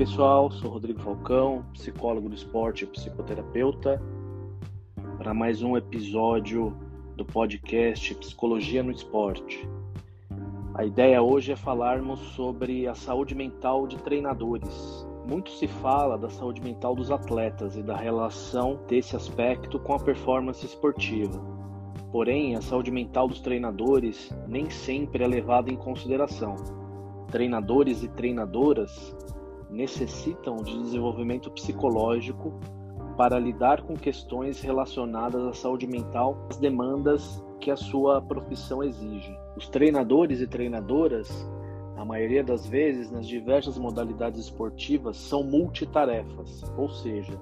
pessoal, sou Rodrigo Falcão, psicólogo do esporte e psicoterapeuta, para mais um episódio do podcast Psicologia no Esporte. A ideia hoje é falarmos sobre a saúde mental de treinadores. Muito se fala da saúde mental dos atletas e da relação desse aspecto com a performance esportiva. Porém, a saúde mental dos treinadores nem sempre é levada em consideração. Treinadores e treinadoras necessitam de desenvolvimento psicológico para lidar com questões relacionadas à saúde mental, as demandas que a sua profissão exige. Os treinadores e treinadoras, a maioria das vezes, nas diversas modalidades esportivas, são multitarefas, ou seja,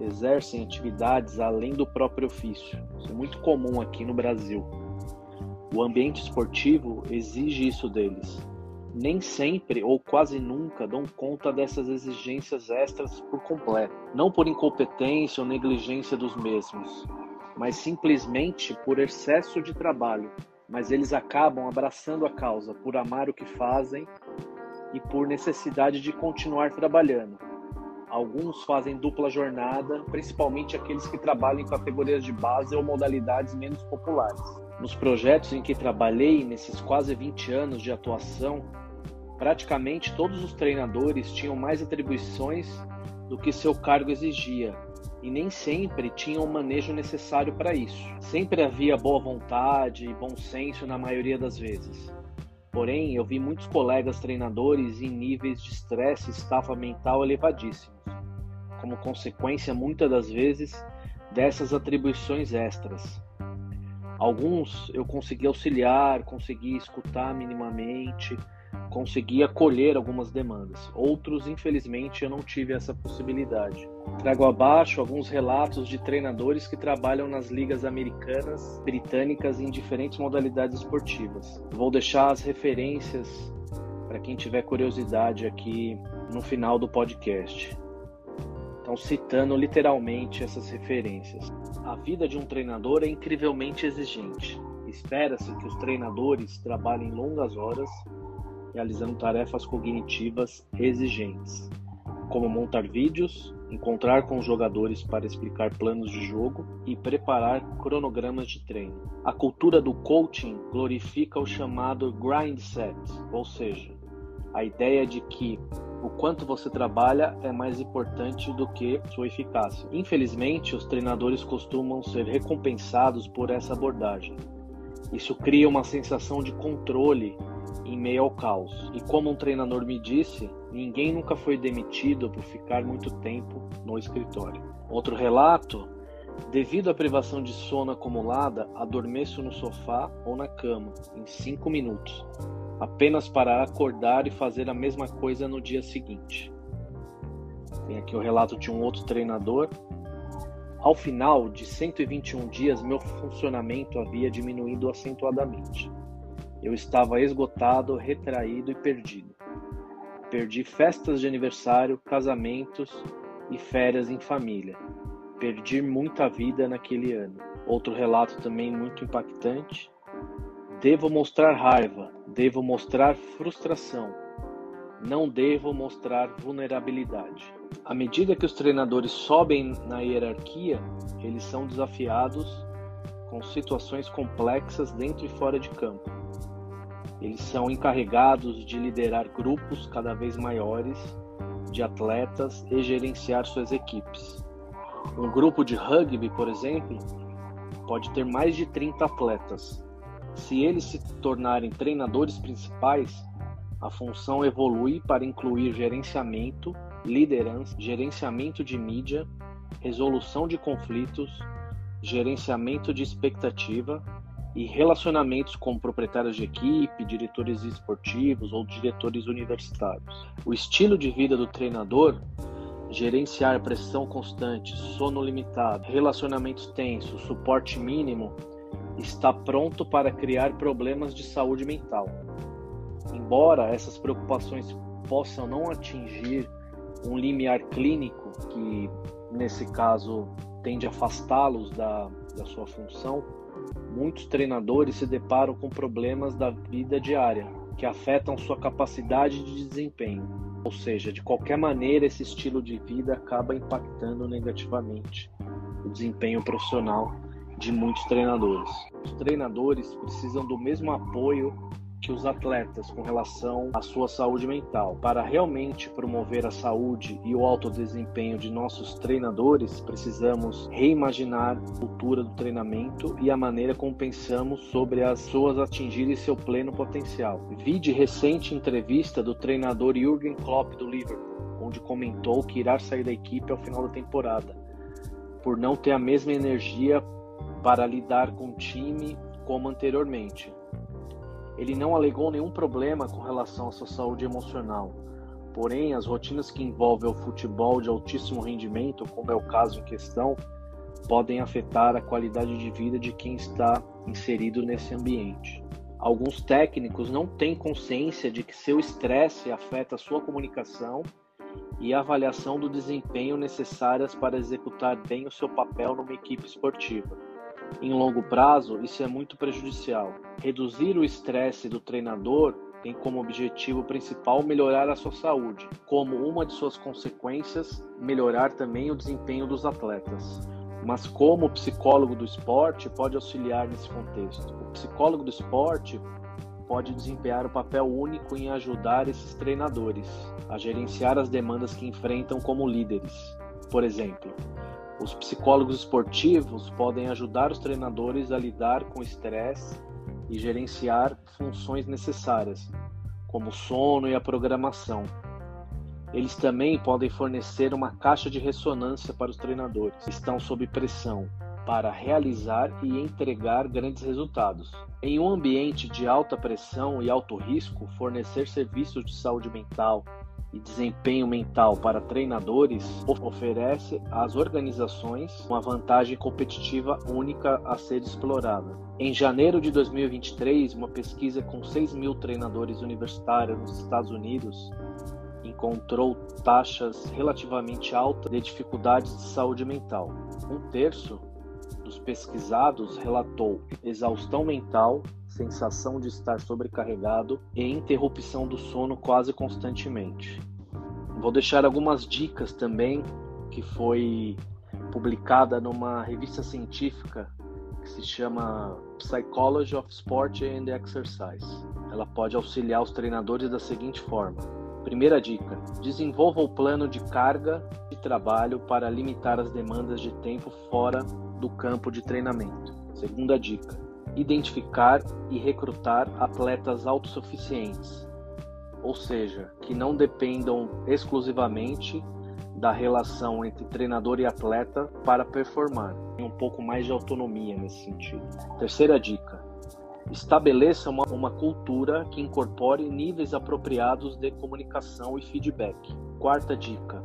exercem atividades além do próprio ofício. Isso é muito comum aqui no Brasil. O ambiente esportivo exige isso deles nem sempre ou quase nunca dão conta dessas exigências extras por completo, não por incompetência ou negligência dos mesmos, mas simplesmente por excesso de trabalho. Mas eles acabam abraçando a causa por amar o que fazem e por necessidade de continuar trabalhando. Alguns fazem dupla jornada, principalmente aqueles que trabalham em categorias de base ou modalidades menos populares. Nos projetos em que trabalhei nesses quase 20 anos de atuação, Praticamente todos os treinadores tinham mais atribuições do que seu cargo exigia e nem sempre tinham o manejo necessário para isso. Sempre havia boa vontade e bom senso na maioria das vezes. Porém, eu vi muitos colegas treinadores em níveis de estresse e estafa mental elevadíssimos, como consequência, muitas das vezes, dessas atribuições extras. Alguns eu consegui auxiliar, consegui escutar minimamente, consegui acolher algumas demandas. Outros, infelizmente, eu não tive essa possibilidade. Trago abaixo alguns relatos de treinadores que trabalham nas ligas americanas, britânicas em diferentes modalidades esportivas. Vou deixar as referências para quem tiver curiosidade aqui no final do podcast. Então, citando literalmente essas referências. A vida de um treinador é incrivelmente exigente. Espera-se que os treinadores trabalhem longas horas realizando tarefas cognitivas exigentes, como montar vídeos, encontrar com os jogadores para explicar planos de jogo e preparar cronogramas de treino. A cultura do coaching glorifica o chamado grind set, ou seja, a ideia de que o quanto você trabalha é mais importante do que sua eficácia. Infelizmente, os treinadores costumam ser recompensados por essa abordagem. Isso cria uma sensação de controle em meio ao caos. E como um treinador me disse, ninguém nunca foi demitido por ficar muito tempo no escritório. Outro relato: devido à privação de sono acumulada, adormeço no sofá ou na cama em cinco minutos, apenas para acordar e fazer a mesma coisa no dia seguinte. Tem aqui o relato de um outro treinador. Ao final de 121 dias, meu funcionamento havia diminuído acentuadamente. Eu estava esgotado, retraído e perdido. Perdi festas de aniversário, casamentos e férias em família. Perdi muita vida naquele ano. Outro relato também muito impactante. Devo mostrar raiva, devo mostrar frustração, não devo mostrar vulnerabilidade. À medida que os treinadores sobem na hierarquia, eles são desafiados com situações complexas dentro e fora de campo. Eles são encarregados de liderar grupos cada vez maiores de atletas e gerenciar suas equipes. Um grupo de rugby, por exemplo, pode ter mais de 30 atletas. Se eles se tornarem treinadores principais, a função evolui para incluir gerenciamento, liderança, gerenciamento de mídia, resolução de conflitos, gerenciamento de expectativa e relacionamentos com proprietários de equipe, diretores esportivos ou diretores universitários. O estilo de vida do treinador gerenciar pressão constante, sono limitado, relacionamentos tensos, suporte mínimo, está pronto para criar problemas de saúde mental. Embora essas preocupações possam não atingir um limiar clínico, que nesse caso tende a afastá-los da, da sua função, muitos treinadores se deparam com problemas da vida diária que afetam sua capacidade de desempenho. Ou seja, de qualquer maneira, esse estilo de vida acaba impactando negativamente o desempenho profissional de muitos treinadores. Os treinadores precisam do mesmo apoio que os atletas com relação à sua saúde mental. Para realmente promover a saúde e o alto desempenho de nossos treinadores, precisamos reimaginar a cultura do treinamento e a maneira como pensamos sobre as pessoas atingirem seu pleno potencial. Vi de recente entrevista do treinador Jürgen Klopp do Liverpool, onde comentou que irá sair da equipe ao final da temporada, por não ter a mesma energia para lidar com o time como anteriormente. Ele não alegou nenhum problema com relação à sua saúde emocional. Porém, as rotinas que envolvem o futebol de altíssimo rendimento, como é o caso em questão, podem afetar a qualidade de vida de quem está inserido nesse ambiente. Alguns técnicos não têm consciência de que seu estresse afeta a sua comunicação e a avaliação do desempenho necessárias para executar bem o seu papel numa equipe esportiva. Em longo prazo, isso é muito prejudicial. Reduzir o estresse do treinador tem como objetivo principal melhorar a sua saúde, como uma de suas consequências, melhorar também o desempenho dos atletas. Mas como o psicólogo do esporte pode auxiliar nesse contexto? O psicólogo do esporte pode desempenhar o papel único em ajudar esses treinadores a gerenciar as demandas que enfrentam como líderes. Por exemplo, os psicólogos esportivos podem ajudar os treinadores a lidar com estresse e gerenciar funções necessárias, como o sono e a programação. Eles também podem fornecer uma caixa de ressonância para os treinadores que estão sob pressão para realizar e entregar grandes resultados. Em um ambiente de alta pressão e alto risco, fornecer serviços de saúde mental, e desempenho mental para treinadores oferece às organizações uma vantagem competitiva única a ser explorada. Em janeiro de 2023, uma pesquisa com 6 mil treinadores universitários nos Estados Unidos encontrou taxas relativamente altas de dificuldades de saúde mental. Um terço dos pesquisados relatou exaustão mental, sensação de estar sobrecarregado e interrupção do sono quase constantemente. Vou deixar algumas dicas também que foi publicada numa revista científica que se chama Psychology of Sport and Exercise. Ela pode auxiliar os treinadores da seguinte forma: Primeira dica: desenvolva o plano de carga de trabalho para limitar as demandas de tempo fora do campo de treinamento. Segunda dica: identificar e recrutar atletas autossuficientes, ou seja, que não dependam exclusivamente da relação entre treinador e atleta para performar. Tem um pouco mais de autonomia nesse sentido. Terceira dica: estabeleça uma, uma cultura que incorpore níveis apropriados de comunicação e feedback. Quarta dica: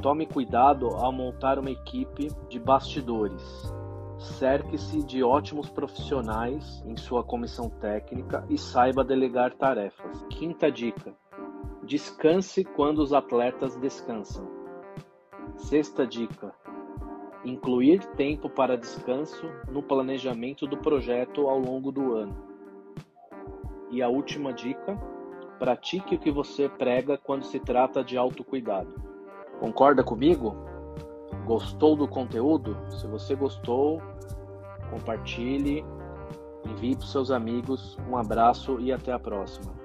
tome cuidado ao montar uma equipe de bastidores cerque-se de ótimos profissionais em sua comissão técnica e saiba delegar tarefas. Quinta dica: descanse quando os atletas descansam. Sexta dica: incluir tempo para descanso no planejamento do projeto ao longo do ano. E a última dica: pratique o que você prega quando se trata de autocuidado. Concorda comigo? Gostou do conteúdo? Se você gostou, compartilhe, envie para seus amigos. Um abraço e até a próxima.